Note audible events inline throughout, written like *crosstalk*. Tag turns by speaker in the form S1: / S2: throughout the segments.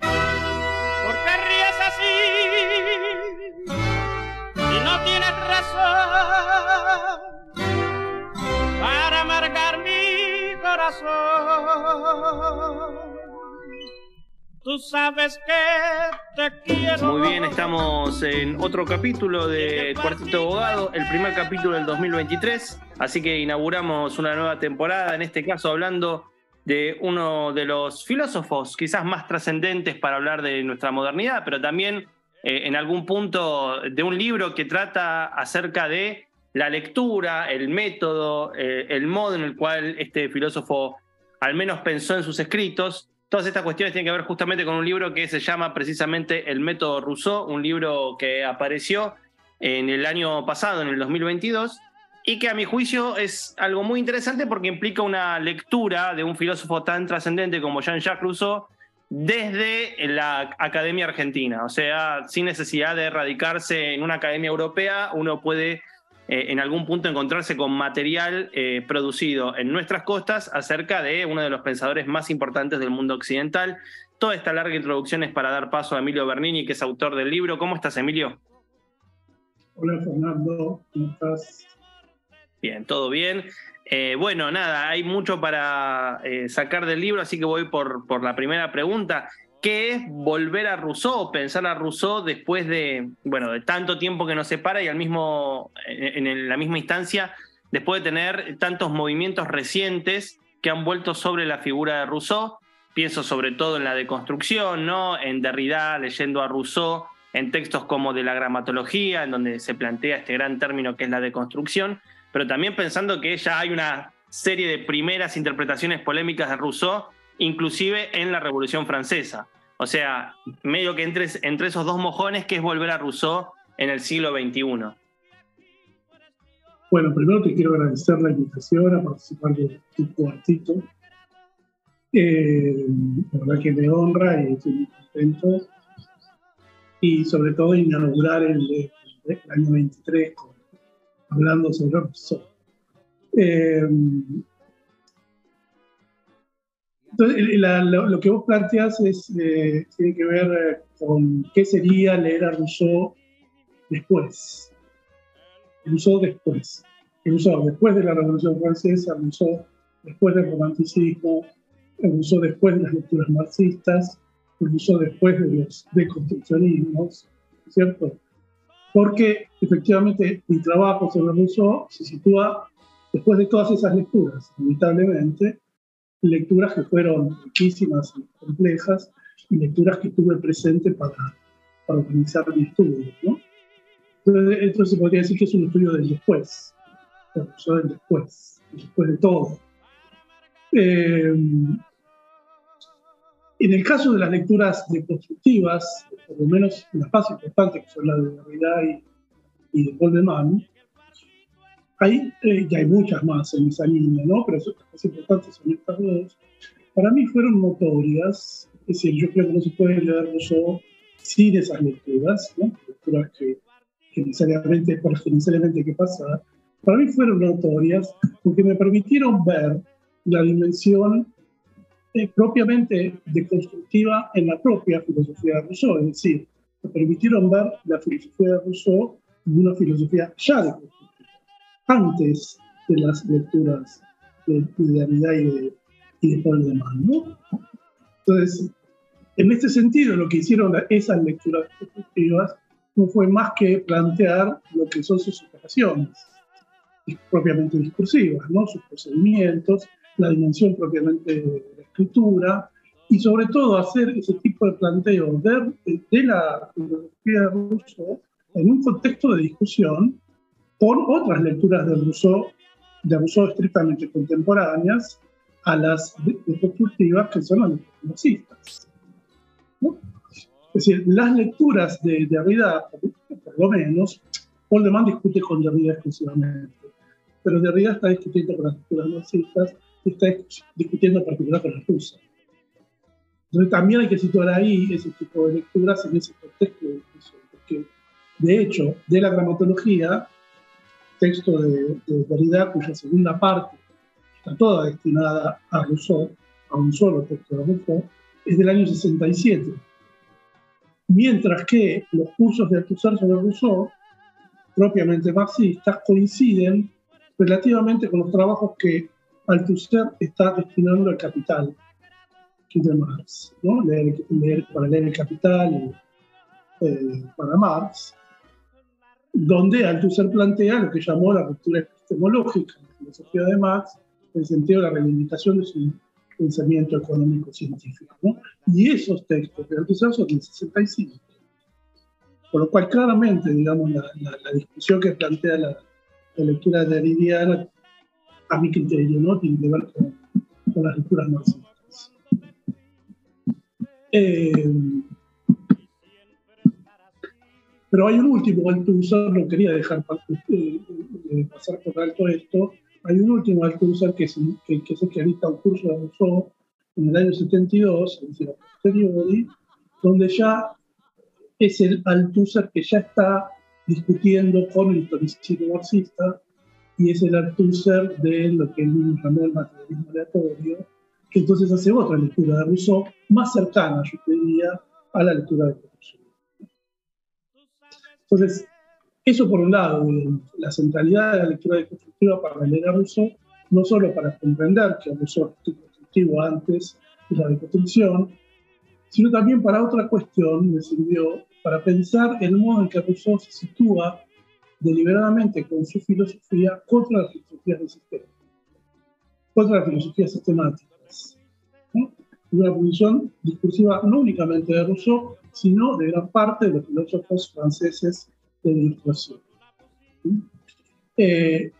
S1: ¿Por qué ríes así? Y no tienes razón para amargar mi corazón. Tú sabes que te quiero.
S2: Muy bien, estamos en otro capítulo de Cuartito Abogado, el primer capítulo del 2023. Así que inauguramos una nueva temporada, en este caso hablando de uno de los filósofos quizás más trascendentes para hablar de nuestra modernidad, pero también eh, en algún punto de un libro que trata acerca de la lectura, el método, eh, el modo en el cual este filósofo al menos pensó en sus escritos. Todas estas cuestiones tienen que ver justamente con un libro que se llama precisamente El método Rousseau, un libro que apareció en el año pasado, en el 2022, y que a mi juicio es algo muy interesante porque implica una lectura de un filósofo tan trascendente como Jean-Jacques Rousseau desde la Academia Argentina. O sea, sin necesidad de radicarse en una academia europea, uno puede eh, en algún punto encontrarse con material eh, producido en nuestras costas acerca de uno de los pensadores más importantes del mundo occidental. Toda esta larga introducción es para dar paso a Emilio Bernini, que es autor del libro. ¿Cómo estás, Emilio?
S3: Hola, Fernando. ¿Cómo estás?
S2: Bien, todo bien. Eh, bueno, nada, hay mucho para sacar del libro, así que voy por, por la primera pregunta. ¿Qué es volver a Rousseau, pensar a Rousseau después de, bueno, de tanto tiempo que nos separa y al mismo, en, en la misma instancia, después de tener tantos movimientos recientes que han vuelto sobre la figura de Rousseau? Pienso sobre todo en la deconstrucción, ¿no? En Derrida, leyendo a Rousseau, en textos como de la gramatología, en donde se plantea este gran término que es la deconstrucción pero también pensando que ya hay una serie de primeras interpretaciones polémicas de Rousseau, inclusive en la Revolución Francesa. O sea, medio que entre, entre esos dos mojones, que es volver a Rousseau en el siglo XXI.
S3: Bueno, primero te quiero agradecer la invitación a participar de tu cuartito. Eh, la verdad que me honra y estoy muy contento. Y sobre todo inaugurar el, año 23 con hablando sobre Rousseau. Eh, entonces, la, lo, lo, que vos planteas es, eh, tiene que ver eh, con qué sería leer a Rousseau después. Rousseau después. Rousseau después de la Revolución Francesa, Rousseau después del romanticismo, Rousseau después de las lecturas marxistas, Rousseau después de los deconstruccionismos, ¿cierto? porque efectivamente mi trabajo sobre Rousseau se sitúa después de todas esas lecturas, inevitablemente, lecturas que fueron riquísimas y complejas, y lecturas que tuve presente para, para organizar mi estudio. ¿no? Entonces, entonces, podría decir que es un estudio del después, Rousseau del después, después de todo. Eh, en el caso de las lecturas deconstructivas, por lo menos las más importantes, que son las de Derrida y, y de Paul de Man, hay, eh, hay muchas más en esa línea, ¿no? Pero las más importantes son estas dos. Para mí fueron notorias, es decir, yo creo que no se puede leer Rousseau sin esas lecturas, ¿no? Lecturas que, que necesariamente, por las que necesariamente hay que pasar. Para mí fueron notorias porque me permitieron ver la dimensión eh, propiamente deconstructiva en la propia filosofía de Rousseau, es decir, me permitieron ver la filosofía de Rousseau como una filosofía ya deconstructiva, antes de las lecturas de, Derrida y de, y de Paul de Man, ¿no? Entonces, En este sentido, lo que hicieron esas lecturas constructivas no fue más que plantear lo que son sus operaciones propiamente discursivas, ¿no? sus procedimientos, la dimensión propiamente de la escritura, y sobre todo hacer ese tipo de planteo de, de la filosofía Rousseau en un contexto de discusión con otras lecturas de Rousseau, de Rousseau estrictamente contemporáneas, a las deconstructivas que son las marxistas. Es decir, las lecturas de Derrida, por, lo menos, Paul de discute con Derrida exclusivamente, pero Derrida está discutiendo con las lecturas marxistas y está discutiendo en particular con las rusas. Entonces también hay que situar ahí ese tipo de lecturas en ese contexto de discusión, porque de hecho, de la gramatología, texto de, de Derrida, cuya segunda parte está toda destinada a Rousseau, a un solo texto de Rousseau, es del año 67. Mientras que los cursos de Althusser sobre Rousseau, propiamente marxistas, coinciden relativamente con los trabajos que Althusser está destinando al capital de Marx, ¿no? leer, para leer el capital eh, para Marx, donde Althusser plantea lo que llamó la ruptura epistemológica en la filosofía de Marx, en el sentido de la reivindicación de su pensamiento económico-científico. ¿no? Y esos textos de Althusser son del 65. Por lo cual, claramente, digamos, la, la, discusión que plantea la, la lectura de Derridiana, a mi criterio, ¿no? tiene que ver con, con las lecturas marxistas. Eh, pero hay un último Althusser, no quería dejar eh, eh, pasar por alto esto, hay un último Althusser que, es, que, que es el que un curso de Rousseau en el año 72, es decir, posteriori, donde ya es el Althusser que ya está discutiendo con el historicismo marxista y es el Althusser de lo que él llamó el materialismo aleatorio, que entonces hace otra lectura de Rousseau más cercana, yo diría, a la lectura de Rousseau. Entonces, eso por un lado, la centralidad de la lectura deconstructiva para leer a Rousseau, no solo para comprender que Rousseau es constructivo antes de la deconstrucción, sino también para otra cuestión, me sirvió para pensar el modo en que Rousseau se sitúa deliberadamente con su filosofía contra las filosofías del sistema, contra la filosofía sistemática una posición discursiva no únicamente de Rousseau, sino de gran parte de los filósofos franceses de la Ilustración. Eh,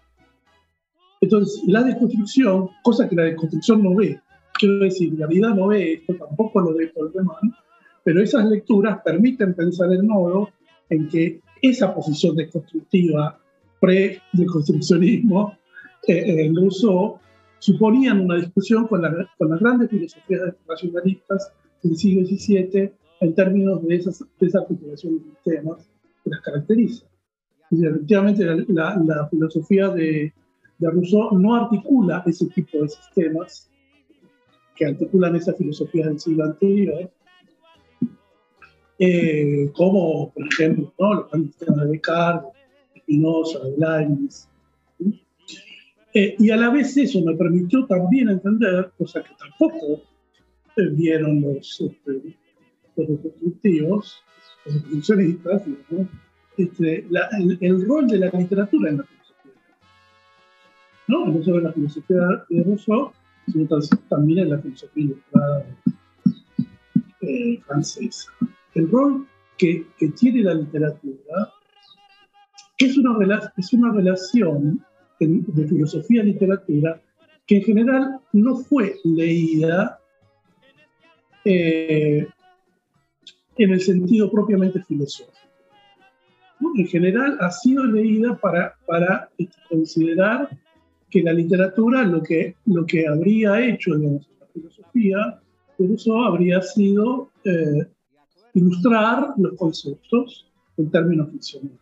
S3: entonces, la deconstrucción, cosa que la deconstrucción no ve, quiero decir, la vida no ve esto, tampoco lo ve Tolman, pero esas lecturas permiten pensar el modo en que esa posición deconstructiva pre-deconstruccionismo eh, en Rousseau suponían una discusión con, con las grandes filosofías racionalistas del siglo XVII en términos de, esas, de esa articulación de sistemas que las caracteriza. Y efectivamente, la, la, filosofía de, de, Rousseau no articula ese tipo de sistemas que articulan esa filosofía del siglo anterior, eh, como, por ejemplo, ¿no? los grandes sistemas de Descartes, de Spinoza, de Leibniz, eh, y a la vez eso me permitió también entender, cosa que tampoco eh, vieron los, este, los constructivos, los construccionistas, este, el, rol de la literatura en la filosofía. ¿no? no solo en la filosofía de Rousseau, sino también en la filosofía ilustrada eh, francesa. El rol que, que, tiene la literatura es una, es una relación de filosofía y literatura que en general no fue leída eh, en el sentido propiamente filosófico. En general ha sido leída para, para este, considerar que la literatura lo que, lo que habría hecho en la filosofía, por eso habría sido eh, ilustrar los conceptos en términos ficcionales.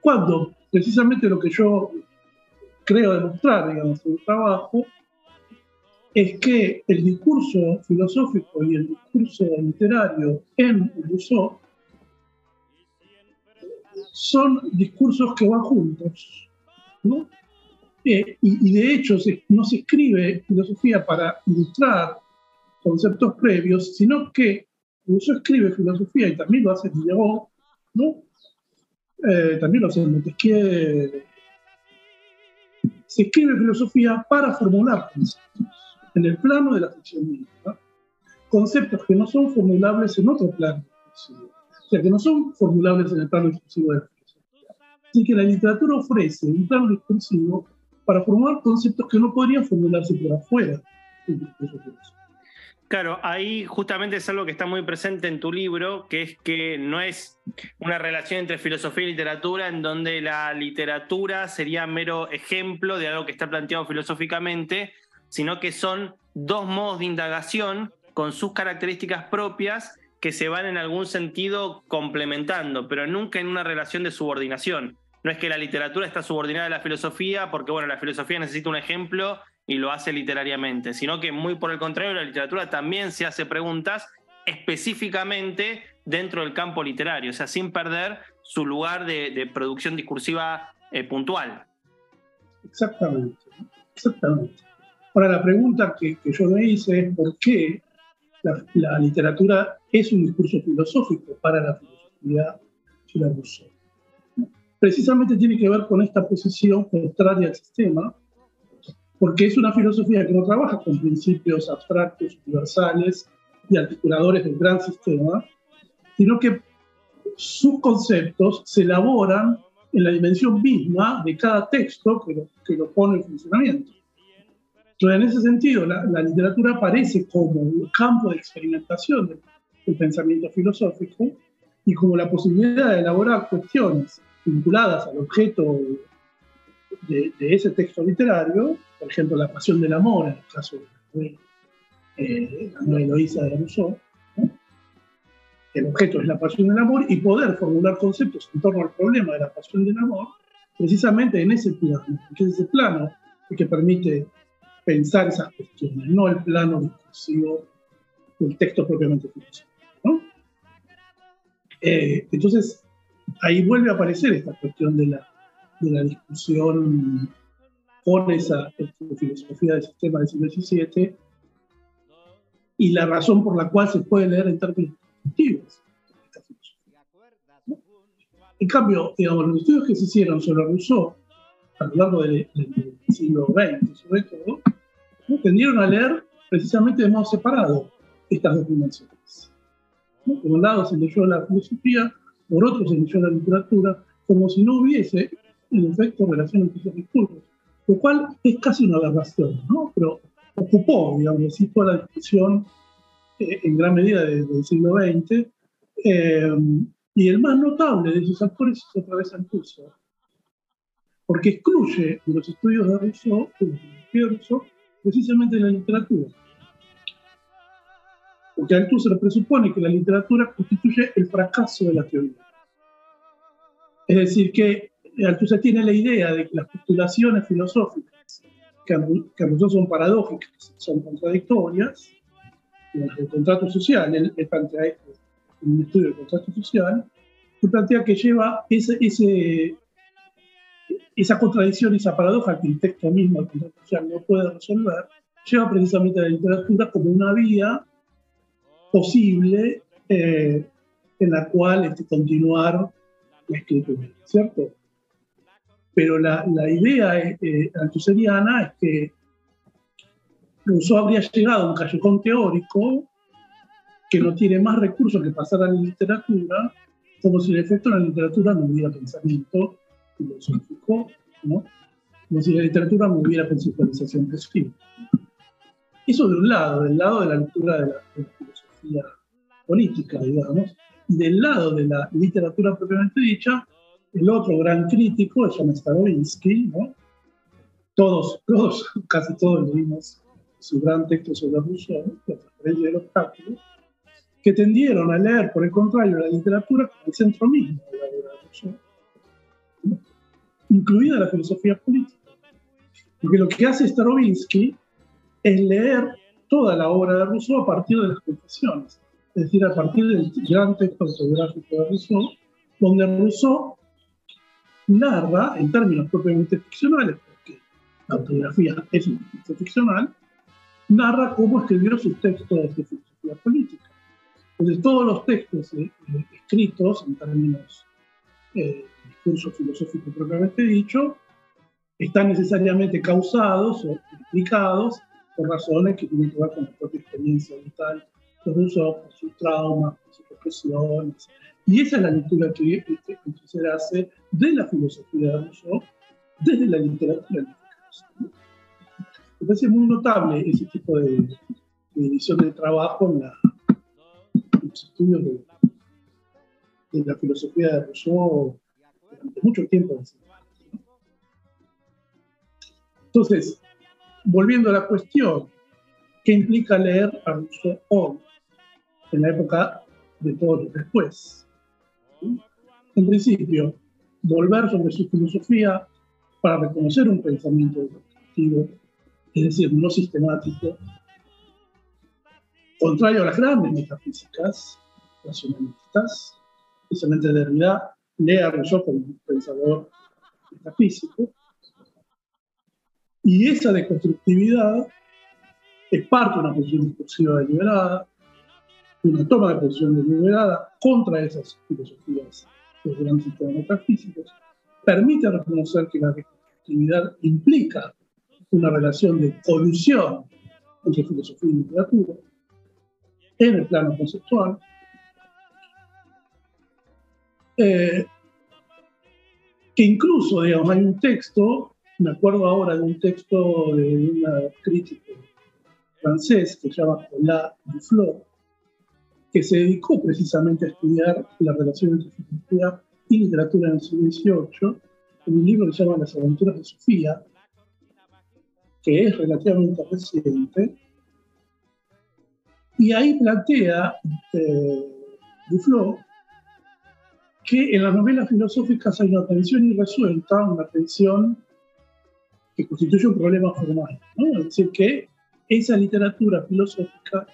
S3: Cuando precisamente lo que yo creo demostrar, digamos, en el trabajo, es que el discurso filosófico y el discurso literario en Rousseau son discursos que van juntos. ¿no? Eh, y, y, de hecho no se escribe filosofía para ilustrar conceptos previos, sino que Rousseau escribe filosofía y también lo hace Diderot, ¿no? Eh, también lo hace Montesquieu. Se escribe filosofía para formular conceptos en el plano de la ficción conceptos que no son formulables en otro plano o sea, que no son formulables en el plano discursivo de la filosofía. Así que la literatura ofrece un plano discursivo para formular conceptos que no podrían formularse por afuera.
S2: Claro, ahí justamente es algo que está muy presente en tu libro, que es que no es una relación entre filosofía y literatura en donde la literatura sería mero ejemplo de algo que está planteado filosóficamente, sino que son dos modos de indagación con sus características propias que se van en algún sentido complementando, pero nunca en una relación de subordinación. No es que la literatura está subordinada a la filosofía porque, bueno, la filosofía necesita un ejemplo y lo hace literariamente, sino que muy por el contrario, la literatura también se hace preguntas específicamente dentro del campo literario, o sea, sin perder su lugar de, producción discursiva eh, puntual.
S3: Exactamente, exactamente. Ahora, la pregunta que, yo me hice es por qué la, literatura es un discurso filosófico para la filosofía de la Rousseau. Precisamente tiene que ver con esta posición contraria al sistema, porque es una filosofía que no trabaja con principios abstractos, universales y articuladores del gran sistema, sino que sus conceptos se elaboran en la dimensión misma de cada texto que lo, que lo pone en funcionamiento. Entonces, en ese sentido, la, literatura aparece como un campo de experimentación del, pensamiento filosófico y como la posibilidad de elaborar cuestiones vinculadas al objeto de, ese texto literario, por ejemplo, la pasión del amor, en el caso de eh, la Eloísa de Rousseau, el objeto es la pasión del amor y poder formular conceptos en torno al problema de la pasión del amor, precisamente en ese plano, que es ese plano que permite pensar esas cuestiones, no el plano discursivo del texto propiamente filosófico. Eh, entonces, ahí vuelve a aparecer esta cuestión de la, de la discusión con esa filosofía del sistema del siglo XVII y la razón por la cual se puede leer en términos filosofía. En cambio, digamos, los estudios que se hicieron sobre Rousseau a lo largo del, del siglo XX, sobre todo, tendieron a leer precisamente de modo separado estas dos dimensiones. Por un lado se leyó la filosofía, por otro se leyó la literatura, como si no hubiese, en efecto, relación entre esos discursos, lo cual es casi una aberración, ¿no? pero ocupó, digamos así, toda la discusión eh, en gran medida del siglo XX, eh, y el más notable de esos actores es otra vez Althusser, porque excluye de los estudios de Rousseau, de Rousseau precisamente la literatura. Porque Althusser presupone que la literatura constituye el fracaso de la teoría. Es decir, que Althusser tiene la idea de que las postulaciones filosóficas, que a nosotros son paradójicas, son contradictorias, las del contrato social, él, plantea esto en un estudio del contrato social, que plantea que lleva ese, ese, esa contradicción, esa paradoja que el texto mismo, el contrato social, no puede resolver, lleva precisamente a la literatura como una vía posible eh, en la cual este, continuar la escritura, ¿cierto? Pero la, la idea eh, eh es que Rousseau habría llegado a un callejón teórico que no tiene más recursos que pasar a la literatura, como si en efecto la literatura no hubiera pensamiento filosófico, ¿no? como si la literatura no hubiera conceptualización de escrito. Eso de un lado, del lado de la lectura de la, filosofía política, digamos, y del lado de la literatura propiamente dicha, el otro gran crítico es Jan Starobinsky, ¿no? Todos, todos, *laughs* casi todos leímos su gran texto sobre Rousseau, La transferencia del obstáculo, que tendieron a leer, por el contrario, la literatura como el centro mismo de la obra de Rousseau incluida la filosofía política. Porque lo que hace Starobinsky es leer toda la obra de Rousseau a partir de las confesiones, es decir, a partir del gran texto autobiográfico de Rousseau, donde Rousseau narra, en términos propiamente ficcionales, porque la autobiografía es un texto ficcional, narra cómo escribió sus textos de filosofía política. Entonces, todos los textos eh, eh, escritos en términos eh, discurso filosófico propiamente dicho, están necesariamente causados o explicados por razones que tienen que ver con la propia experiencia vital de Rousseau, por sus traumas, por sus profesiones. Y esa es la lectura que, se hace de la filosofía de Rousseau desde la literatura. Me parece muy notable ese tipo de, de división de trabajo en, la, los estudios de, de, la filosofía de Rousseau durante mucho tiempo. Entonces, volviendo a la cuestión, ¿qué implica leer a Rousseau hoy, en la época de todo lo después? En principio, volver sobre su filosofía para reconocer un pensamiento educativo, es decir, no sistemático, contrario a las grandes metafísicas racionalistas, especialmente Derrida, lee a Rousseau como un pensador metafísico, y esa deconstructividad es parte de una posición discursiva deliberada, una toma de posición deliberada contra esas filosofías de los grandes sistemas metafísicos, permite reconocer que la deconstructividad implica una relación de colusión entre filosofía y literatura en el plano conceptual, eh, que incluso, digamos, hay un texto me acuerdo ahora de un texto de una crítica francés que se llama Paula Duflo, que se dedicó precisamente a estudiar la relación entre filosofía y literatura en el siglo XVIII, en un libro que se llama Las aventuras de Sofía, que es relativamente reciente, y ahí plantea eh, Duflo que en las novelas filosóficas hay una tensión irresuelta, una tensión que constituye un problema formal. ¿no? Es decir, que esa literatura filosófica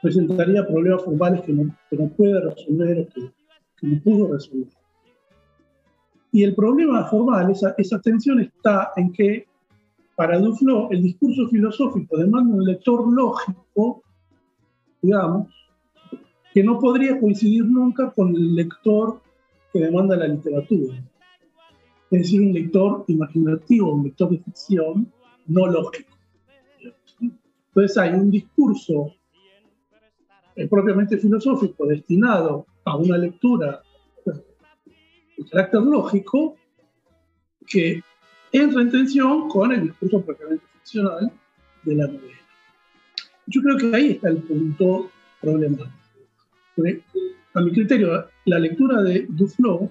S3: presentaría problemas formales que no, que no puede resolver, que, que, no pudo resolver. Y el problema formal, esa, esa tensión está en que para Duflo el discurso filosófico demanda un lector lógico, digamos, que no podría coincidir nunca con el lector que demanda la literatura es decir, un lector imaginativo, un lector de ficción, no lógico. Entonces hay un discurso eh, propiamente filosófico destinado a una lectura de carácter lógico que entra en tensión con el discurso propiamente ficcional de la novela. Yo creo que ahí está el punto problemático. A mi criterio, la lectura de Duflo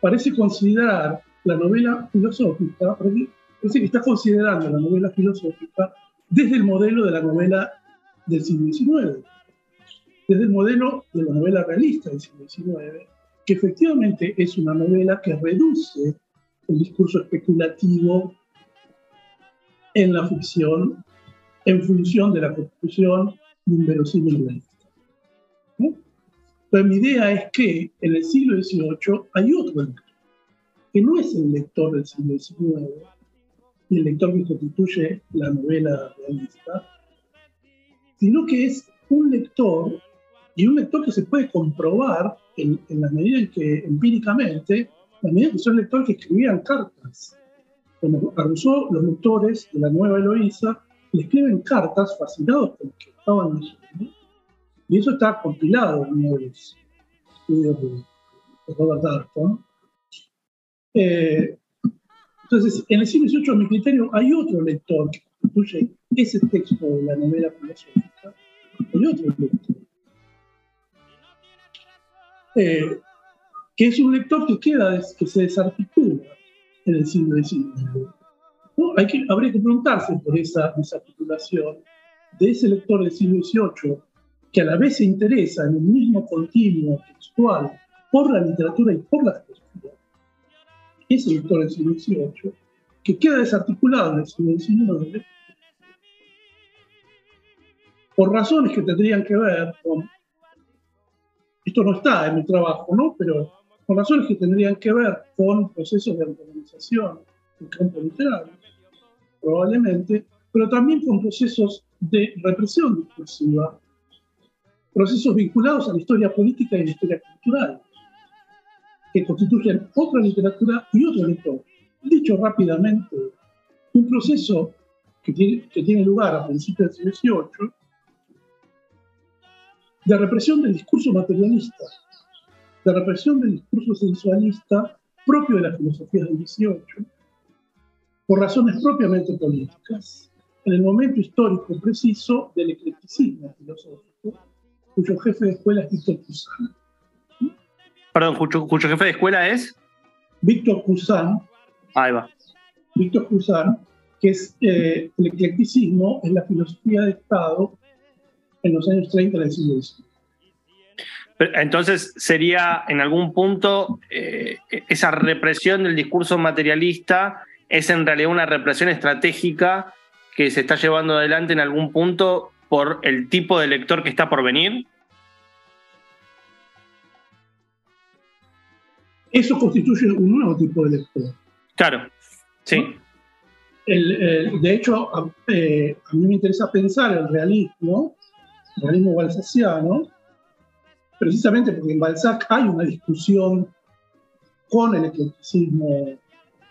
S3: parece considerar la novela filosófica, parece que está considerando la novela filosófica desde el modelo de la novela del siglo XIX, desde el modelo de la novela realista del siglo XIX, que efectivamente es una novela que reduce el discurso especulativo en la ficción en función de la construcción de un verosímil. Pero mi idea es que en el siglo XVIII hay otro que no es el lector del siglo XIX y el lector que constituye la novela realista, sino que es un lector y un lector que se puede comprobar en, la medida en que empíricamente, en la medida que son lectores que escribían cartas. Como a Rousseau, los lectores de la nueva Eloísa le escriben cartas fascinados por lo que estaban leyendo. Y eso está compilado en uno de los estudios de, Robert Darton. Eh, entonces, en el siglo XVIII, a mi criterio, hay otro lector que constituye ese texto de la novela filosófica, hay otro lector, eh, que es un lector que queda, que se desarticula en el siglo XIX. Hay que, habría que preguntarse por esa desarticulación de ese lector del siglo XVIII que a la vez se interesa en un mismo continuo textual por la literatura y por la filosofía, ese lector del siglo XVIII, que queda desarticulado en el siglo XIX, por razones que tendrían que ver con, esto no está en mi trabajo, ¿no? Pero por razones que tendrían que ver con procesos de organización en campo literario, probablemente pero también con procesos de represión discursiva, procesos vinculados a la historia política y la historia cultural, que constituyen otra literatura y otro lector. Dicho rápidamente, un proceso que tiene, que tiene lugar a principios del siglo XVIII de represión del discurso materialista, de represión del discurso sensualista propio de la filosofía del XVIII, por razones propiamente políticas, en el momento histórico preciso del eclecticismo filosófico, cuyo jefe de escuela es Víctor Cousin.
S2: Perdón, cuyo, cuyo jefe de escuela es.
S3: Víctor Cousin.
S2: Ahí va.
S3: Víctor Cousin, que es eh, el eclecticismo, es la filosofía de Estado en los años 30 del siglo XIX.
S2: Entonces sería en algún punto eh, esa represión del discurso materialista es en realidad una represión estratégica que se está llevando adelante en algún punto por el tipo de lector que está por venir.
S3: Eso constituye un nuevo tipo de lector.
S2: Claro, sí.
S3: de hecho, a, eh, a, mí me interesa pensar el realismo, el realismo balsaciano, precisamente porque en Balzac hay una discusión con el eclecticismo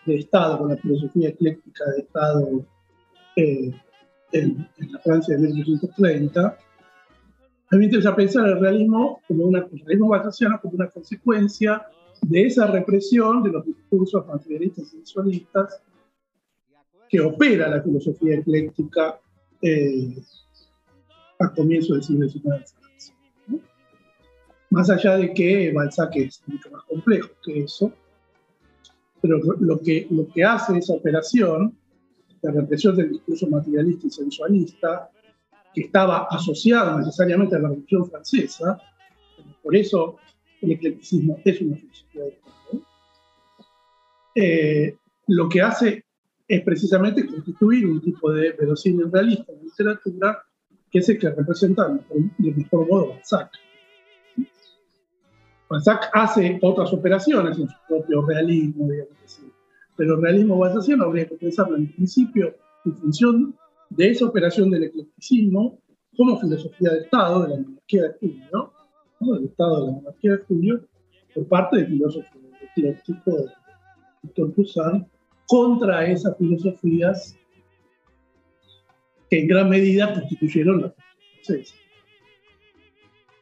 S3: de Estado, con la filosofía ecléctica de Estado eh, en, la Francia de 1830. A mí me interesa pensar el realismo como una, el realismo balzaciano como una consecuencia de esa represión de los discursos materialistas y sensualistas que opera la filosofía ecléctica eh, a comienzos del siglo XIX. Más allá de que Balzac es mucho más complejo que eso, pero lo que, lo que hace esa operación, la represión del discurso materialista y sensualista, que estaba asociado necesariamente a la Revolución Francesa, por eso el eclecticismo es una filosofía de Estado, eh, lo que hace es precisamente constituir un tipo de verosímil realista la literatura que es el que representa de mejor modo Balzac. Balzac hace otras operaciones en su propio realismo, digamos así. Pero realismo balzaciano habría que pensarlo en principio en función de esa operación del eclecticismo como filosofía de Estado, de la monarquía de Julio, ¿no? del Estado de la monarquía de Julio, por parte del filósofo ecléctico de Víctor contra esas filosofías que en gran medida constituyeron la francesa.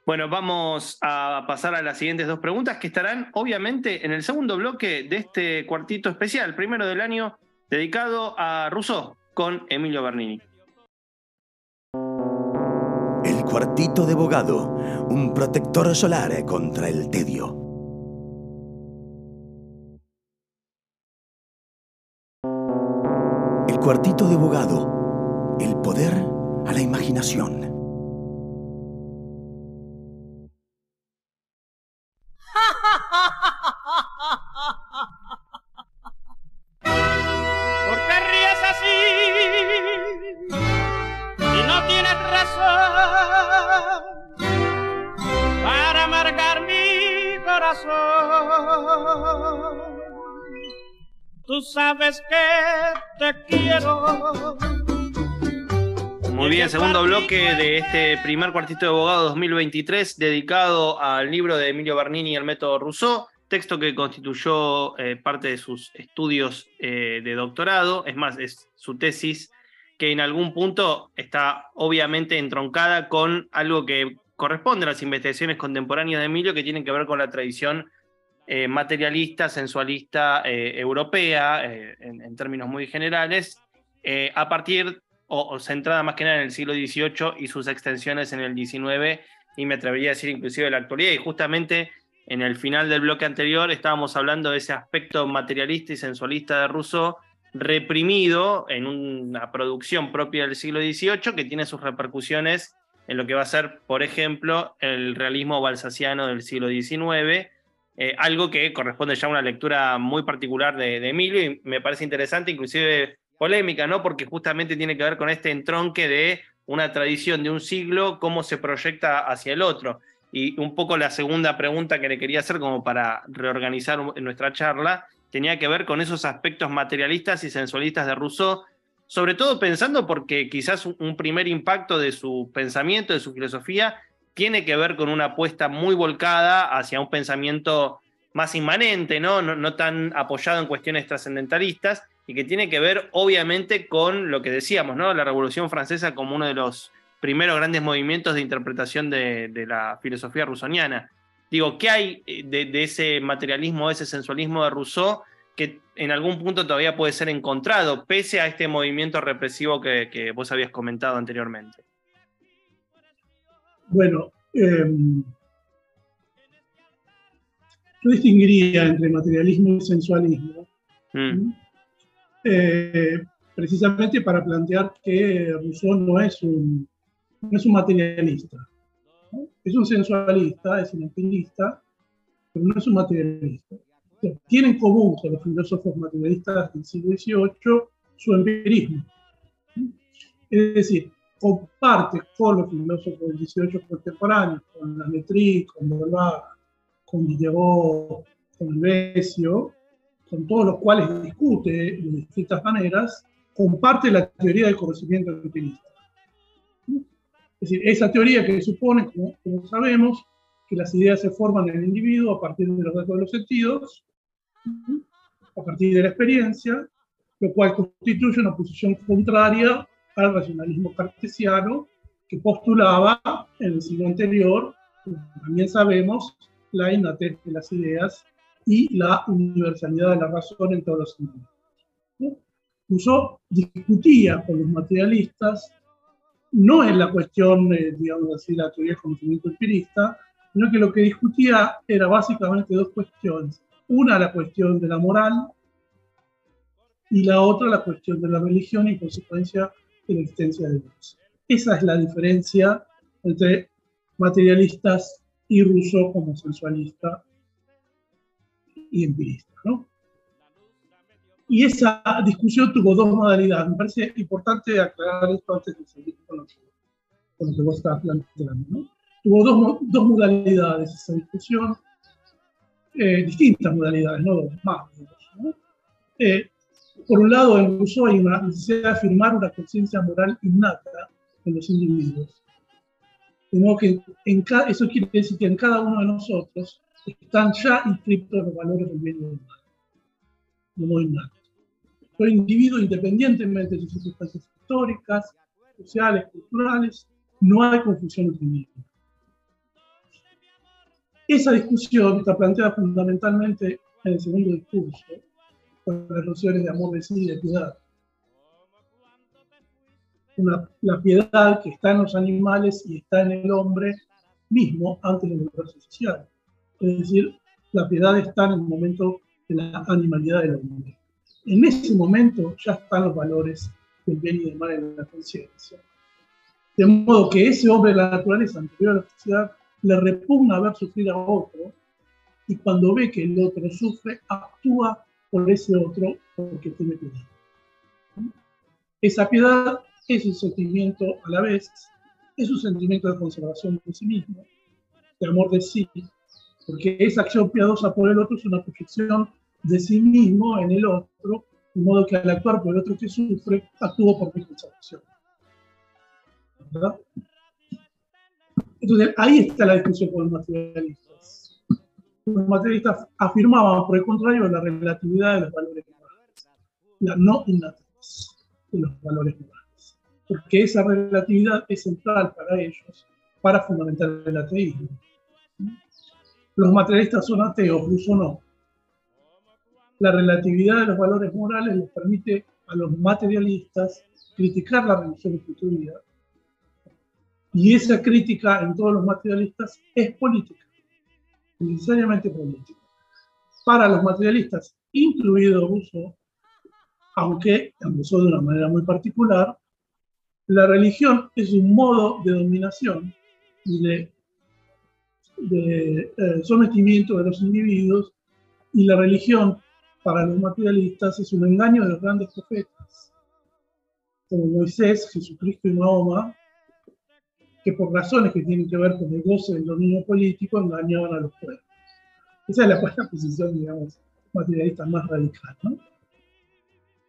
S2: Bueno, vamos a pasar a las siguientes dos preguntas que estarán obviamente en el segundo bloque de este cuartito especial, primero del año, dedicado a Rousseau con Emilio Bernini.
S4: El cuartito de bogado, un protector solar contra el tedio. El cuartito de bogado, el poder a la imaginación.
S1: Sabes que te quiero.
S2: Muy bien, segundo bloque de este primer cuartito de abogado 2023 dedicado al libro de Emilio Bernini, El método Rousseau, texto que constituyó eh, parte de sus estudios eh, de doctorado, es más, es su tesis que en algún punto está obviamente entroncada con algo que corresponde a las investigaciones contemporáneas de Emilio que tienen que ver con la tradición eh, materialista, sensualista eh, europea, eh, en, términos muy generales, a partir o, centrada más que nada en el siglo XVIII y sus extensiones en el XIX, y me atrevería a decir inclusive en la actualidad. Y justamente en el final del bloque anterior estábamos hablando de ese aspecto materialista y sensualista de Rousseau reprimido en una producción propia del siglo XVIII que tiene sus repercusiones en lo que va a ser, por ejemplo, el realismo balsaciano del siglo XIX, eh, algo que corresponde ya a una lectura muy particular de, Emilio y me parece interesante, inclusive polémica, ¿no? Porque justamente tiene que ver con este entronque de una tradición de un siglo, cómo se proyecta hacia el otro. Y un poco la segunda pregunta que le quería hacer como para reorganizar nuestra charla tenía que ver con esos aspectos materialistas y sensualistas de Rousseau sobre todo pensando porque quizás un primer impacto de su pensamiento, de su filosofía, tiene que ver con una apuesta muy volcada hacia un pensamiento más inmanente, ¿no? No, tan apoyado en cuestiones trascendentalistas y que tiene que ver obviamente con lo que decíamos, ¿no? La Revolución Francesa como uno de los primeros grandes movimientos de interpretación de, la filosofía rusoniana. Digo, ¿qué hay de, ese materialismo, de ese sensualismo de Rousseau que en algún punto todavía puede ser encontrado, pese a este movimiento represivo que, vos habías comentado anteriormente?
S3: Bueno, em, yo distinguiría entre materialismo y sensualismo, mm. eh, precisamente para plantear que Rousseau no es un, no es un materialista. Es un sensualista, es un empirista, pero no es un materialista. Tiene en común con los filósofos materialistas del siglo XVIII su empirismo. Es decir, comparte con los filósofos del XVIII contemporáneos, con la Metri, con Dolbach, con Diderot, con Besio, con todos los cuales discute de distintas maneras, comparte la teoría del conocimiento empirista. Es decir, esa teoría que supone, como, sabemos, que las ideas se forman en el individuo a partir de los datos de los sentidos, a partir de la experiencia, lo cual constituye una posición contraria al racionalismo cartesiano que postulaba en el siglo anterior, también sabemos, la innatez de las ideas y la universalidad de la razón en todos los sentidos. Rousseau discutía con los materialistas no es la cuestión, eh, digamos así, la teoría del conocimiento empirista, sino que lo que discutía era básicamente dos cuestiones. Una, la cuestión de la moral, y la otra, la cuestión de la religión y, en consecuencia, la existencia de Dios. Esa es la diferencia entre materialistas y Rousseau como sensualista y empirista. ¿no? Y esa discusión tuvo dos modalidades. Me parece importante aclarar esto antes de seguir con lo que, vos estabas planteando. ¿no? Tuvo dos, dos, modalidades esa discusión, eh, distintas modalidades, no dos, más. ¿no? Eh, por un lado, en Rousseau hay una necesidad de afirmar una conciencia moral innata en los individuos. De modo que en eso quiere decir que en cada uno de nosotros están ya inscritos los valores del bien y del mal, de modo innato el individuo, independientemente de sus circunstancias históricas, sociales, culturales, no hay confusión entre individuos. Esa discusión está planteada fundamentalmente en el segundo discurso, con las nociones de amor de sí y de piedad. la piedad que está en los animales y está en el hombre mismo antes del universo social. Es decir, la piedad está en el momento de la animalidad del hombre en ese momento ya están los valores del bien y del mal en la conciencia. De modo que ese hombre de la naturaleza anterior a la sociedad le repugna ver sufrir a otro y cuando ve que el otro sufre, actúa por ese otro porque tiene piedad. Esa piedad es un sentimiento a la vez, es un sentimiento de conservación de sí mismo, de amor de sí, porque esa acción piadosa por el otro es una proyección de sí mismo en el otro, de modo que al actuar por el otro que sufre, actúa por mi satisfacción. ¿Verdad? Entonces, ahí está la discusión con los materialistas. Los materialistas afirmaban, por el contrario, la relatividad de los valores morales, la no innatez de los valores morales, porque esa relatividad es central para ellos para fundamentar el ateísmo. Los materialistas son ateos, Rousseau no la relatividad de los valores morales les permite a los materialistas criticar la religión instituida. Y esa crítica en todos los materialistas es política, necesariamente política. Para los materialistas, incluido Rousseau, aunque Rousseau de una manera muy particular, la religión es un modo de dominación y de, eh, sometimiento de los individuos y la religión para los materialistas es un engaño de los grandes profetas, como Moisés, Jesucristo y Mahoma, que por razones que tienen que ver con el goce del dominio político engañaban a los pueblos. Esa es la, *laughs* posición, digamos, materialista más radical. ¿no?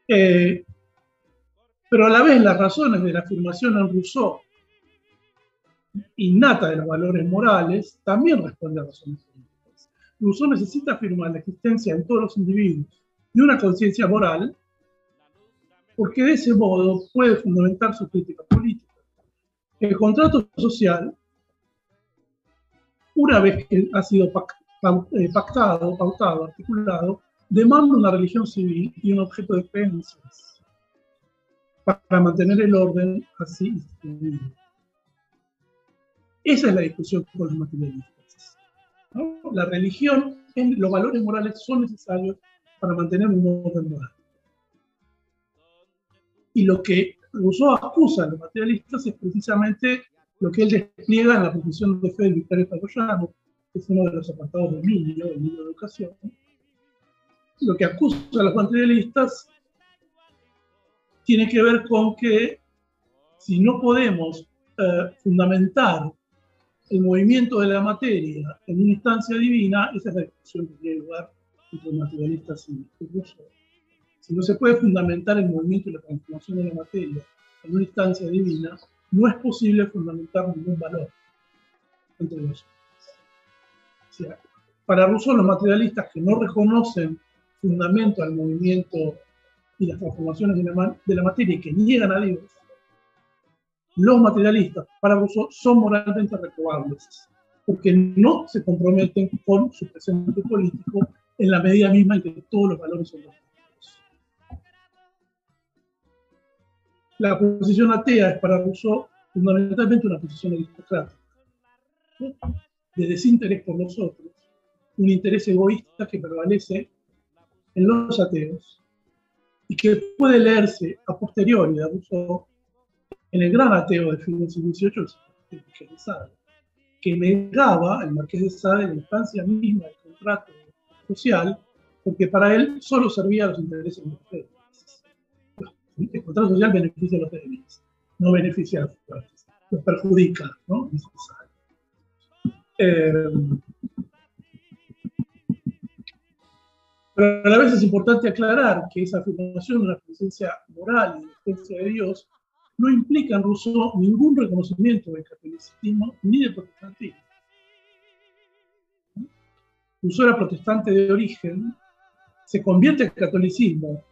S3: Eh, Pero a la vez las razones de la afirmación en Rousseau innata de los valores morales también responde a razones políticas. Rousseau necesita afirmar la existencia en todos los individuos de una conciencia moral porque de ese modo puede fundamentar su crítica política. El contrato social, una vez que ha sido eh, pactado, pautado, articulado, demanda una religión civil y un objeto de creencias para mantener el orden así instituido. Esa es la discusión con los materialistas. La religión, los valores morales son necesarios para mantener un orden moral. Y lo que Rousseau acusa a los materialistas es precisamente lo que él despliega en la posición de fe de Victorio Fagollano, que es uno de los apartados del libro, del libro de educación. Lo que acusa a los materialistas tiene que ver con que si no podemos eh, fundamentar el movimiento de la materia en una instancia divina, esa es la discusión que tiene lugar entre materialistas y Rousseau. Si no se puede fundamentar el movimiento y la transformación de la materia en una instancia divina, no es posible fundamentar ningún valor entre los para Rousseau, los materialistas que no reconocen fundamento al movimiento y las transformaciones de la, de la materia y que niegan a Dios, los materialistas para Rousseau son moralmente reprobables, porque no se comprometen con su presente político en la medida misma en que todos los valores son los La posición atea es para Rousseau fundamentalmente una posición aristocrática, de desinterés por los otros, un interés egoísta que prevalece en los ateos y que puede leerse a posteriori de Rousseau en el gran ateo de fin del siglo XVIII, el Marqués de Sade, que negaba el Marqués de Sade la instancia misma del contrato social, porque para él solo servía a los intereses ateos el contrato social beneficia a los débiles, no beneficia a los perjudica, ¿no? Eh, pero a la vez es importante aclarar que esa afirmación de una presencia moral y la presencia de Dios no implica en Rousseau ningún reconocimiento del catolicismo ni del protestantismo. Rousseau era protestante de origen, se convierte al catolicismo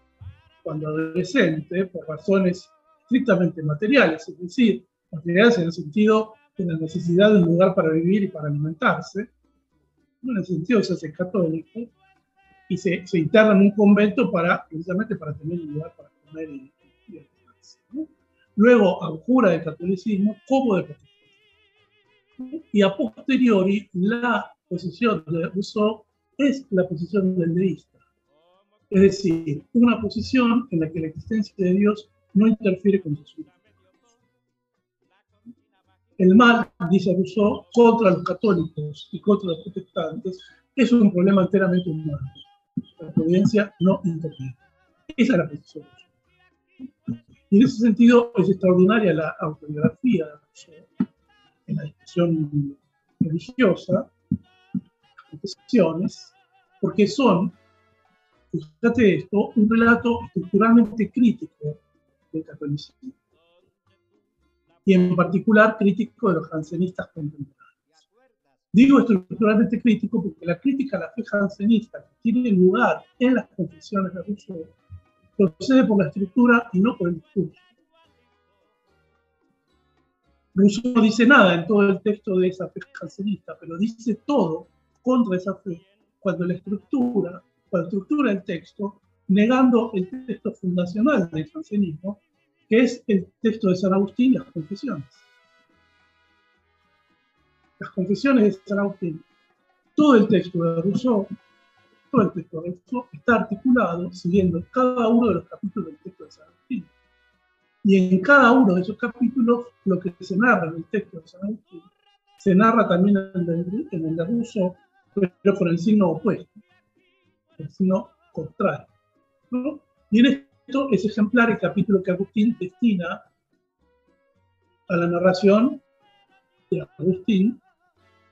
S3: cuando adolescente por razones estrictamente materiales, es decir, materiales en el sentido de la necesidad de un lugar para vivir y para alimentarse, en el sentido se hace católico y se, se, interna en un convento para, precisamente para tener un lugar para comer y, y Luego abjura del catolicismo como de protestantismo. Y a posteriori, la posición de Rousseau es la posición del deísta es decir, una posición en la que la existencia de Dios no interfiere con vidas. El mal, dice Rousseau, contra los católicos y contra los protestantes es un problema enteramente humano. La providencia no interfiere. Esa es la posición. Y en ese sentido es extraordinaria la autobiografía de Rousseau en la discusión religiosa, porque son fíjate esto, un relato estructuralmente crítico del catolicismo. Y en particular crítico de los jansenistas contemporáneos. Digo estructuralmente crítico porque la crítica a la fe jansenista que tiene lugar en las confesiones de Rousseau procede por la estructura y no por el discurso. Rousseau no dice nada en todo el texto de esa fe jansenista, pero dice todo contra esa fe cuando la estructura la estructura del texto, negando el texto fundacional del jansenismo, que es el texto de San Agustín, las confesiones. Las confesiones de San Agustín, todo el texto de Rousseau, todo el texto de Rousseau está articulado siguiendo cada uno de los capítulos del texto de San Agustín. Y en cada uno de esos capítulos, lo que se narra en el texto de San Agustín, se narra también en el, en el de Rousseau, pero con el signo opuesto sino contrario. Y en esto es ejemplar el capítulo que Agustín destina a la narración de Agustín,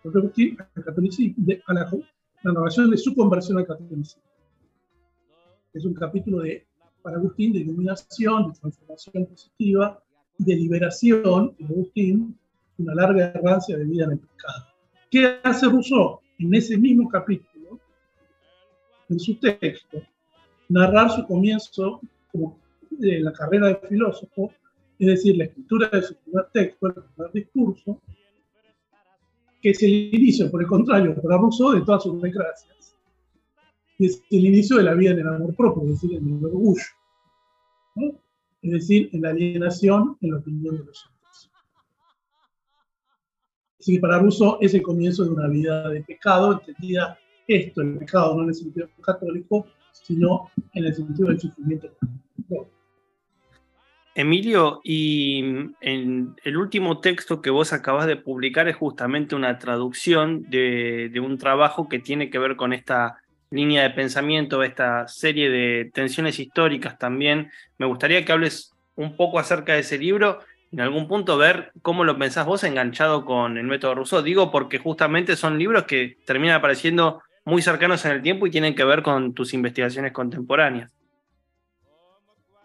S3: Agustín a, la, narración de su conversión al catolicismo. Es un capítulo de para Agustín de iluminación, de transformación positiva de liberación, en Agustín, una larga errancia de vida en el pecado. ¿Qué hace Rousseau? En ese mismo capítulo, en su texto, narrar su comienzo de la carrera de filósofo, es decir, la escritura de su primer texto, el primer discurso, que es el inicio, por el contrario, para Rousseau, de todas sus desgracias. Es el inicio de la vida en el amor propio, es decir, en el orgullo. Es decir, en la alienación, en la opinión de los otros. Así que para Rousseau es el comienzo de una vida de pecado, entendida esto, el pecado no en el sentido católico, sino en el sentido del sufrimiento.
S2: Emilio, y en el último texto que vos acabas de publicar es justamente una traducción de, un trabajo que tiene que ver con esta línea de pensamiento, esta serie de tensiones históricas también. Me gustaría que hables un poco acerca de ese libro, en algún punto ver cómo lo pensás vos enganchado con el método Rousseau. Digo porque justamente son libros que terminan apareciendo muy cercanos en el tiempo y tienen que ver con tus investigaciones contemporáneas.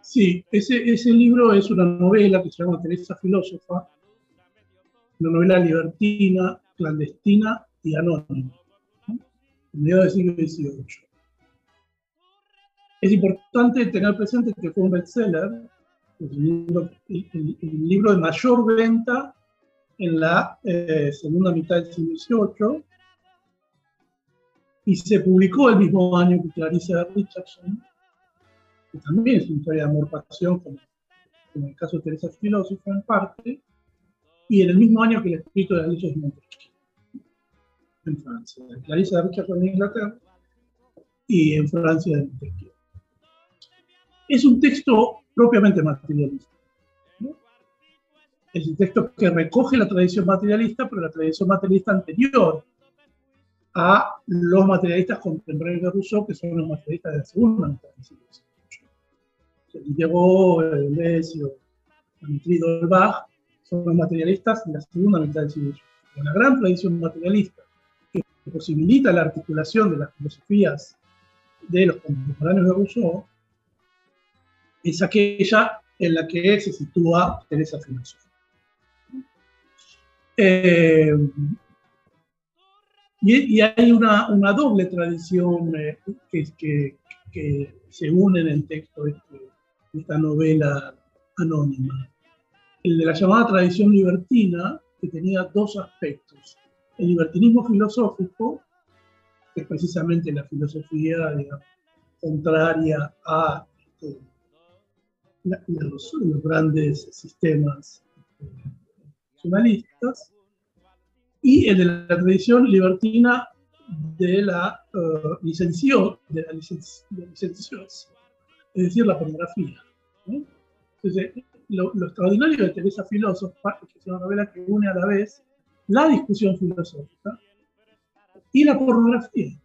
S3: Sí, ese, libro es una novela que se llama Teresa Filósofa, una novela libertina, clandestina y anónima, medio del siglo XVIII. Es importante tener presente que fue un bestseller, el libro, de mayor venta en la eh, segunda mitad del siglo XVIII, y se publicó el mismo año que Clarissa Richardson, que también es una historia de amor-pasión, como, en el caso de Teresa Filósofa en parte, y en el mismo año que el escrito de Montesquieu, en Francia. Clarissa Richardson en Inglaterra y en Francia de Montesquieu. Es un texto propiamente materialista. Es un texto que recoge la tradición materialista, pero la tradición materialista anterior a los materialistas contemporáneos de Rousseau, que son los materialistas de la segunda mitad del siglo Santiago, Deleuze, Dimitri Dolbach son los materialistas de la segunda mitad del siglo XIX. La gran tradición materialista que posibilita la articulación de las filosofías de los contemporáneos de Rousseau es aquella en la que se sitúa Teresa Filósofa. Eh, y, hay una, doble tradición eh, que, se une en el texto de, este, esta novela anónima. El de la llamada tradición libertina, que tenía dos aspectos. El libertinismo filosófico, que es precisamente la filosofía contraria a este, los, grandes sistemas nacionalistas, y el de la tradición libertina de la uh, de la licencios, es decir, la pornografía. Entonces, lo, extraordinario de Teresa Filósofa es que es una novela que une a la vez la discusión filosófica y la pornografía,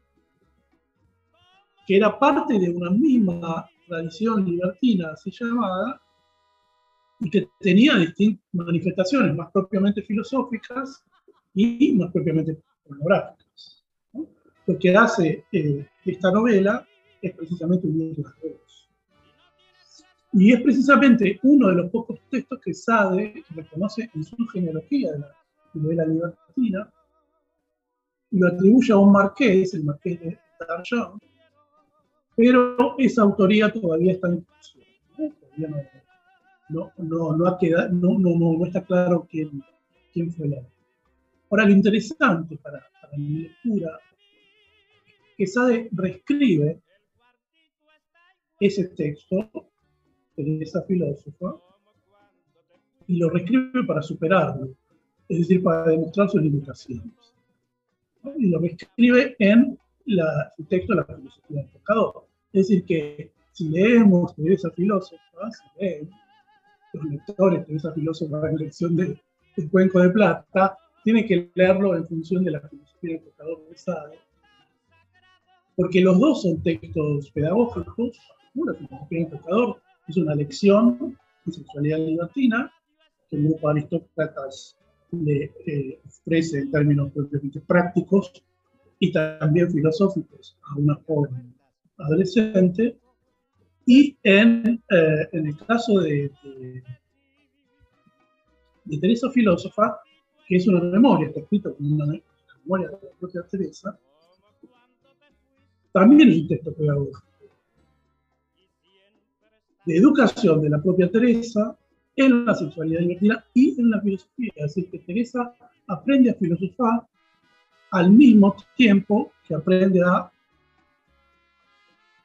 S3: que era parte de una misma tradición libertina así llamada, y que tenía distintas manifestaciones más propiamente filosóficas y más propiamente pornográficas. Lo que hace eh, esta novela es precisamente unir las dos. Y es precisamente uno de los pocos textos que Sade reconoce en su genealogía de la novela libertina y lo atribuye a un marqués, el marqués de Darjeon, pero esa autoría todavía está en discusión. No, no, no, no, no, no, está claro quién, quién fue la Ahora, lo interesante para, mi lectura que Sade reescribe ese texto de esa filósofa y lo reescribe para superarlo, es decir, para demostrar sus limitaciones. Y lo reescribe en el texto de la filosofía del pecador. Es decir, que si leemos de esa filósofa, si leen los lectores de esa filósofa en lección de, del Cuenco de Plata, tiene que leerlo en función de la filosofía del pecador de Sade, porque los dos son textos pedagógicos. La filosofía del pecador es una lección de sexualidad libertina que el grupo de aristócratas le eh, ofrece en términos propiamente prácticos y también filosóficos a una joven adolescente. Y en, eh, el caso de, de, Teresa Filósofa, que es una memoria, está escrito como una memoria de la propia Teresa, también es un texto pedagógico. De educación de la propia Teresa en la sexualidad divertida y en la filosofía. Es decir, que Teresa aprende a filosofar al mismo tiempo que aprende a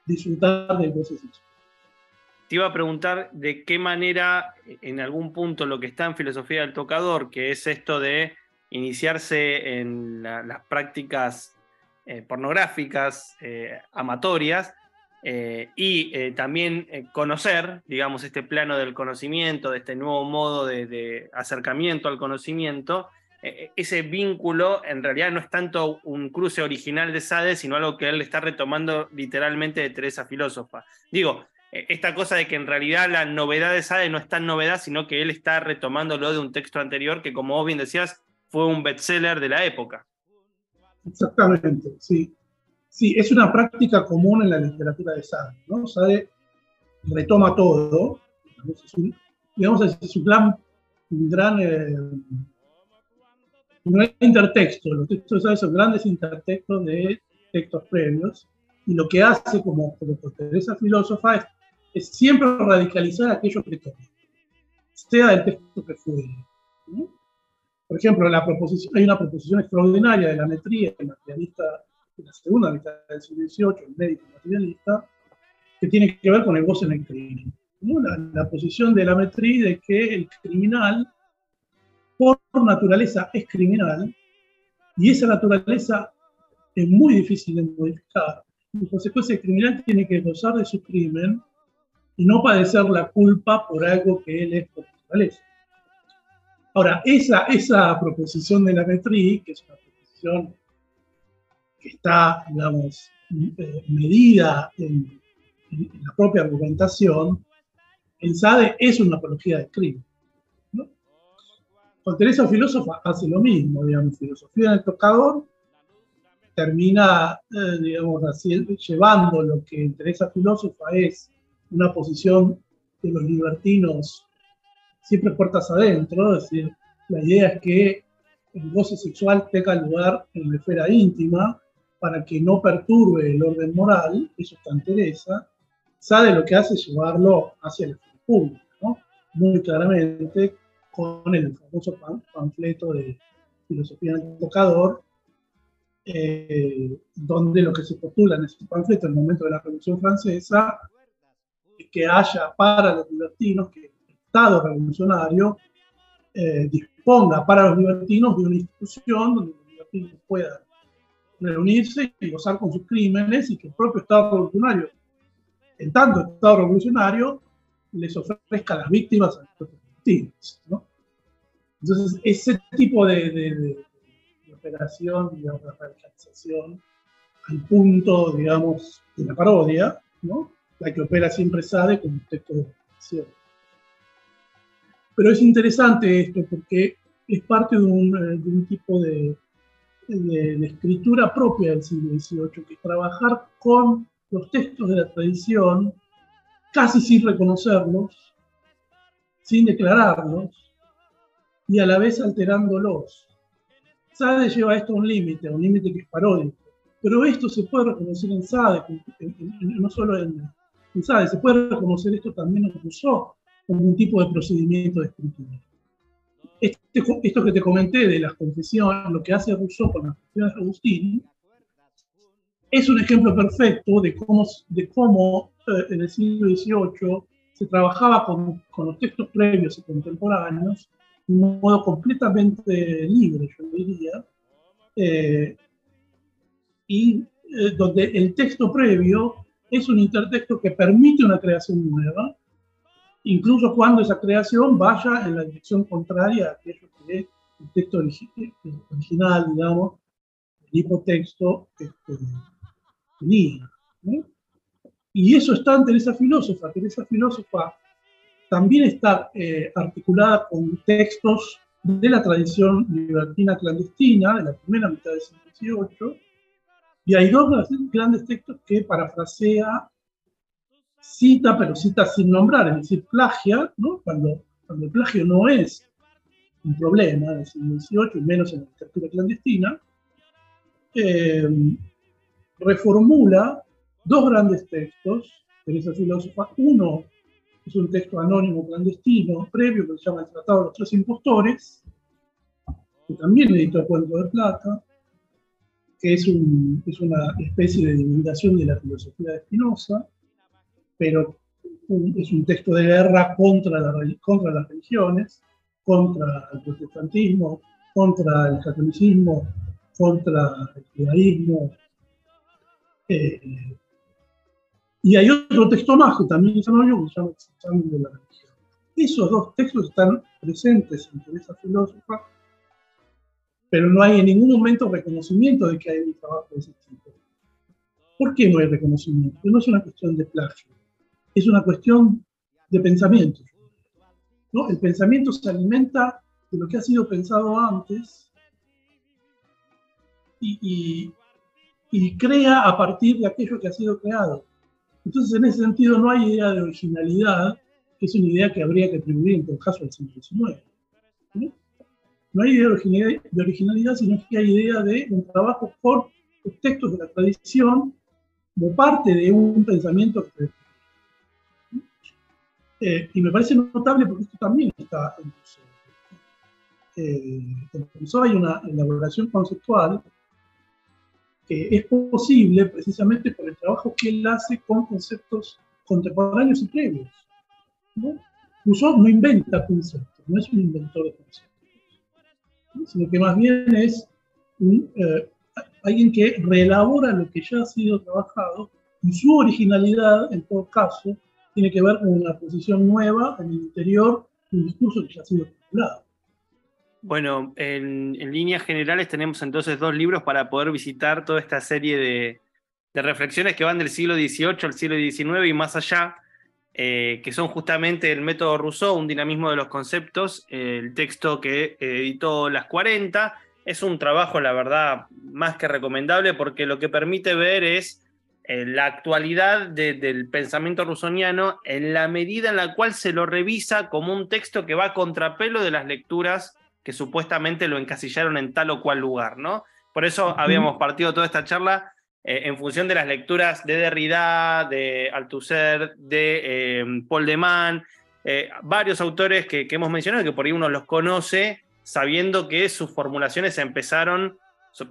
S3: disfrutar del goce sexual.
S2: Te iba a preguntar de qué manera, en algún punto, lo que está en filosofía del tocador, que es esto de iniciarse en la, las prácticas eh, pornográficas, eh, amatorias, eh, y también conocer, digamos, este plano del conocimiento, de este nuevo modo de, de acercamiento al conocimiento, ese vínculo en realidad no es tanto un cruce original de Sade, sino algo que él está retomando literalmente de Teresa Filósofa. Digo, esta cosa de que en realidad la novedad de Sade no es tan novedad, sino que él está retomándolo de un texto anterior que, como vos bien decías, fue un bestseller de la época.
S3: Exactamente, sí. Sí, es una práctica común en la literatura de Sade. ¿no? Sade retoma todo, digamos, es un, digamos, gran, un gran, eh, un intertexto. Los textos de Sade son grandes intertextos de textos previos, y lo que hace como, como Teresa filósofa es, es, siempre radicalizar aquello que toma, sea el texto que fue. ¿no? Por ejemplo, la proposición, hay una proposición extraordinaria de la metría, el materialista de la segunda mitad del siglo XVIII, el médico materialista, que tiene que ver con el goce en el crimen. ¿no? La, la, posición de la metría de que el criminal, por naturaleza, es criminal, y esa naturaleza es muy difícil de modificar. En consecuencia, el criminal tiene que gozar de su crimen y no padecer la culpa por algo que él es por. Ahora, esa, esa proposición de la metría, que es una proposición que está, digamos, eh, medida en, en, la propia argumentación, en Sade es una apología del crimen. ¿no? Con Teresa Filósofa hace lo mismo, digamos, filosofía del tocador termina, eh, digamos, llevando lo que en Teresa Filósofa es una posición de los libertinos siempre puertas adentro, es decir, la idea es que el goce sexual tenga lugar en la esfera íntima, para que no perturbe el orden moral, eso está en Teresa, sabe lo que hace llevarlo hacia el público, ¿no? muy claramente con el famoso panfleto de filosofía del tocador, eh, donde lo que se postula en ese panfleto en el momento de la Revolución Francesa es que haya para los libertinos que el Estado revolucionario eh, disponga para los libertinos de una institución donde los libertinos puedan reunirse y gozar con sus crímenes y que el propio Estado revolucionario, en tanto Estado revolucionario, les ofrezca a las víctimas a los víctimas. ¿no? Entonces, ese tipo de, de, de, de operación, digamos, de radicalización, al punto, digamos, de la parodia, ¿no? La que opera siempre sabe con un texto de operación. Pero es interesante esto porque es parte de un, un tipo de, escritura propia del siglo XVIII, que es trabajar con los textos de la tradición, casi sin reconocerlos, sin declararlos, y a la vez alterándolos. Sade lleva esto a un límite, a un límite que es paródico, pero esto se puede reconocer en Sade, no solo en, en Sade, se puede reconocer esto también en Rousseau, como un tipo de procedimiento de escritura. Este, esto que te comenté de las confesiones, lo que hace Rousseau con las confesiones de Agustín, es un ejemplo perfecto de cómo, de cómo eh, en el siglo XVIII se trabajaba con, con, los textos previos y contemporáneos de un modo completamente libre, yo diría, eh, y eh, donde el texto previo es un intertexto que permite una creación nueva, incluso cuando esa creación vaya en la dirección contraria a aquello que es el texto original, digamos, el hipotexto este, tenía. Y eso está en Teresa Filósofa. Teresa Filósofa también está eh, articulada con textos de la tradición libertina clandestina de la primera mitad del siglo XVIII, y hay dos grandes textos que parafrasea cita, pero cita sin nombrar, es decir, plagia, ¿no? cuando, cuando el plagio no es un problema en el siglo XVIII, y menos en la literatura clandestina, eh, reformula dos grandes textos de esa filósofa. Uno es un texto anónimo clandestino previo que se llama El Tratado de los Tres Impostores, que también editó Cuento de Plata, que es, un, es una especie de divulgación de la filosofía de Spinoza, pero es un texto de guerra contra, la, contra las religiones, contra el protestantismo, contra el catolicismo, contra el judaísmo. Eh, y hay otro texto más que también anónimo que se llama Examen de la religión. Esos dos textos están presentes en esa filósofa, pero no hay en ningún momento reconocimiento de que hay un trabajo de ese tipo. ¿Por qué no hay reconocimiento? No es una cuestión de plagio, es una cuestión de pensamiento. ¿no? El pensamiento se alimenta de lo que ha sido pensado antes y, y, crea a partir de aquello que ha sido creado. Entonces, en ese sentido, no hay idea de originalidad, que es una idea que habría que atribuir en todo caso al siglo XIX. ¿no? No hay idea de originalidad, sino que hay idea de un trabajo por los textos de la tradición como parte de un pensamiento eh, y me parece notable porque esto también está en eh, en el hay una elaboración conceptual que es posible precisamente por el trabajo que él hace con conceptos contemporáneos y previos. ¿no? Rousseau no inventa conceptos, no es un inventor de conceptos, sino que más bien es eh, alguien que reelabora lo que ya ha sido trabajado y su originalidad, en todo caso, tiene que ver con una posición nueva en el interior de un discurso que ya ha sido articulado.
S2: Bueno, en, líneas generales tenemos entonces dos libros para poder visitar toda esta serie de, reflexiones que van del siglo XVIII al siglo XIX y más allá, eh, que son justamente el método Rousseau, un dinamismo de los conceptos, el texto que editó Las 40. Es un trabajo, la verdad, más que recomendable porque lo que permite ver es eh, la actualidad del pensamiento rusoniano en la medida en la cual se lo revisa como un texto que va a contrapelo de las lecturas que supuestamente lo encasillaron en tal o cual lugar, ¿no? Por eso habíamos partido toda esta charla eh, en función de las lecturas de Derrida, de Althusser, de eh, Paul de Man, varios autores que, que, hemos mencionado, que por ahí uno los conoce, sabiendo que sus formulaciones empezaron,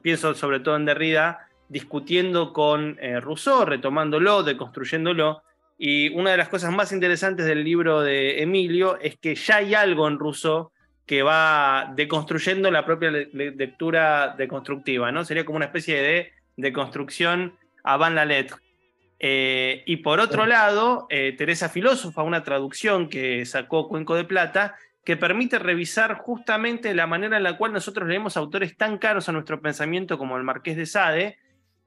S2: pienso sobre todo en Derrida, discutiendo con Rousseau, retomándolo, deconstruyéndolo. Y una de las cosas más interesantes del libro de Emilio es que ya hay algo en Rousseau que va deconstruyendo la propia lectura deconstructiva, ¿no? Sería como una especie de deconstrucción a Van la Eh, y por otro lado, eh, Teresa Filósofa, una traducción que sacó Cuenco de Plata, que permite revisar justamente la manera en la cual nosotros leemos autores tan caros a nuestro pensamiento como el Marqués de Sade,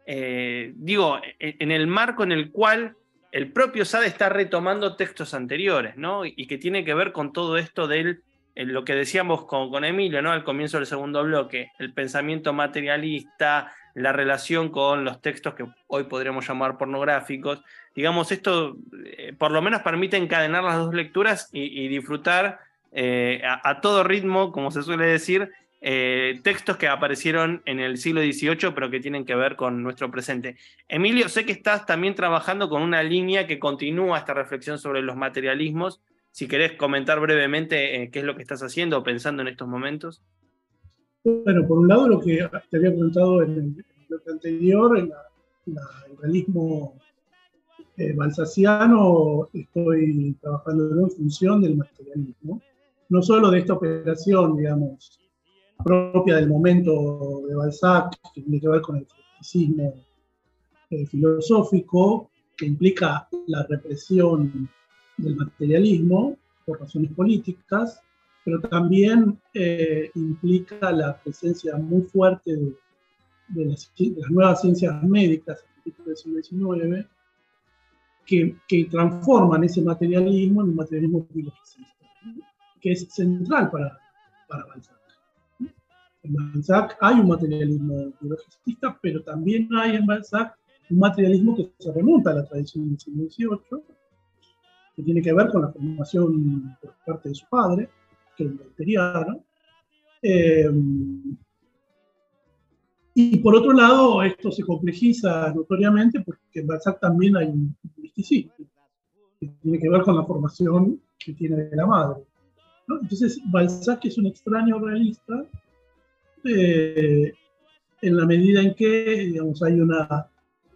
S2: eh, digo, e, en el marco en el cual el propio Sade está retomando textos anteriores, ¿no? Y que tiene que ver con todo esto del lo que decíamos con, con, Emilio, ¿no? Al comienzo del segundo bloque, el pensamiento materialista, la relación con los textos que hoy podríamos llamar pornográficos. Digamos, esto eh, por lo menos permite encadenar las dos lecturas y, disfrutar eh, a, todo ritmo, como se suele decir, eh, textos que aparecieron en el siglo XVIII, pero que tienen que ver con nuestro presente. Emilio, sé que estás también trabajando con una línea que continúa esta reflexión sobre los materialismos si querés comentar brevemente qué es lo que estás haciendo o pensando en estos momentos.
S3: Bueno, por un lado, lo que te había comentado en el bloque anterior, el realismo eh, balsaciano, estoy trabajando en función del materialismo, no solo de esta operación, digamos, propia del momento de Balzac, que tiene que ver con el criticismo eh, filosófico, que implica la represión del materialismo por razones políticas, pero también eh, implica la presencia muy fuerte de, las, nuevas ciencias médicas a del siglo XIX, que, que, transforman ese materialismo en un materialismo biologicista, que es central para, para Balzac. En Balzac hay un materialismo biologicista, pero también hay en Balzac un materialismo que se remonta a la tradición del siglo XVIII que tiene que ver con la formación por parte de su padre, que un Eh, y por otro lado, esto se complejiza notoriamente porque en Balzac también hay un misticismo que tiene que ver con la formación que tiene de la madre. Entonces, Balzac es un extraño realista eh, en la medida en que digamos, hay una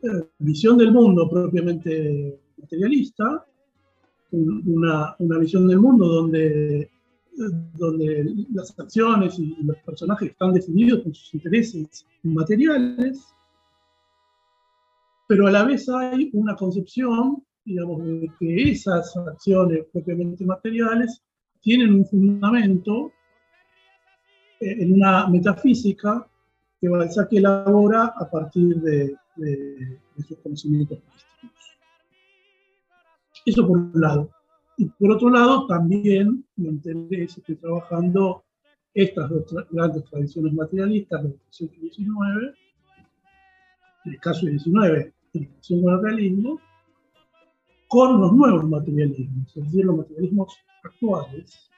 S3: eh, visión del mundo propiamente materialista, una, una visión del mundo donde donde las acciones y los personajes están definidos por sus intereses materiales, pero a la vez hay una concepción, digamos, de que esas acciones propiamente materiales tienen un fundamento eh, en una metafísica que Balzac elabora a partir de, de, sus conocimientos artísticos. Eso por un lado. Y por otro lado, también me interesa, estoy trabajando estas dos grandes tradiciones materialistas, la siglo XIX, el caso del XIX, en el caso del realismo, con los nuevos materialismos, es decir, los materialismos actuales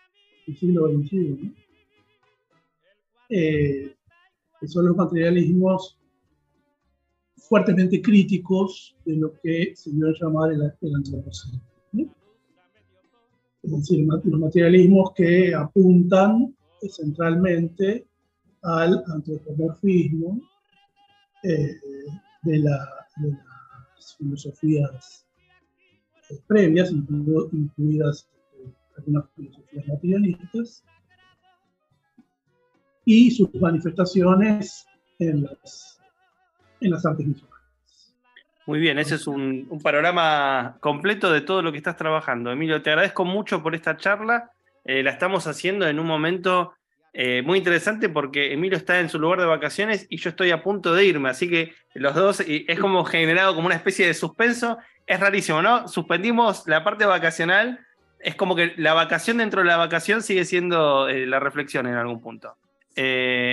S3: del siglo XXI, eh, que son los materialismos fuertemente críticos de lo que se dio a llamar el, el antropoceno es decir, los materialismos que apuntan centralmente al antropomorfismo eh, de, las filosofías eh, previas, incluidas eh, algunas filosofías materialistas, y sus manifestaciones en las, en las artes visuales.
S2: Muy bien, ese es un, panorama completo de todo lo que estás trabajando. Emilio, te agradezco mucho por esta charla. Eh, la estamos haciendo en un momento eh, muy interesante porque Emilio está en su lugar de vacaciones y yo estoy a punto de irme, así que los dos es como generado como una especie de suspenso. Es rarísimo, ¿no? Suspendimos la parte vacacional, es como que la vacación dentro de la vacación sigue siendo eh, la reflexión en algún punto.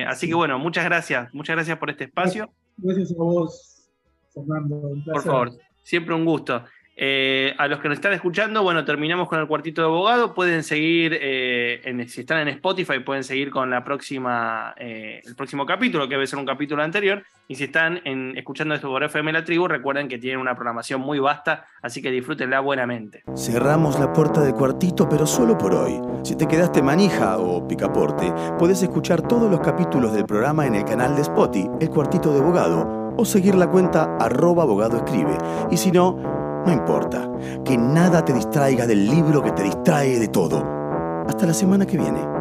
S2: así que bueno, muchas gracias, muchas gracias por este espacio.
S3: Gracias a vos.
S2: Por favor, siempre un gusto. Eh, a los que nos están escuchando, bueno, terminamos con el cuartito de abogado. Pueden seguir, eh, si están en Spotify, pueden seguir con la próxima, eh, el próximo capítulo, que debe ser un capítulo anterior. Y si están escuchando esto por FM La Tribu, recuerden que tienen una programación muy vasta, así que disfrútenla buenamente.
S4: Cerramos la puerta del cuartito, pero solo por hoy. Si te quedaste manija o picaporte, puedes escuchar todos los capítulos del programa en el canal de Spotify, El Cuartito de Abogado o seguir la cuenta arroba abogado escribe. Y si no, no importa, que nada te distraiga del libro que te distrae de todo. Hasta la semana que viene.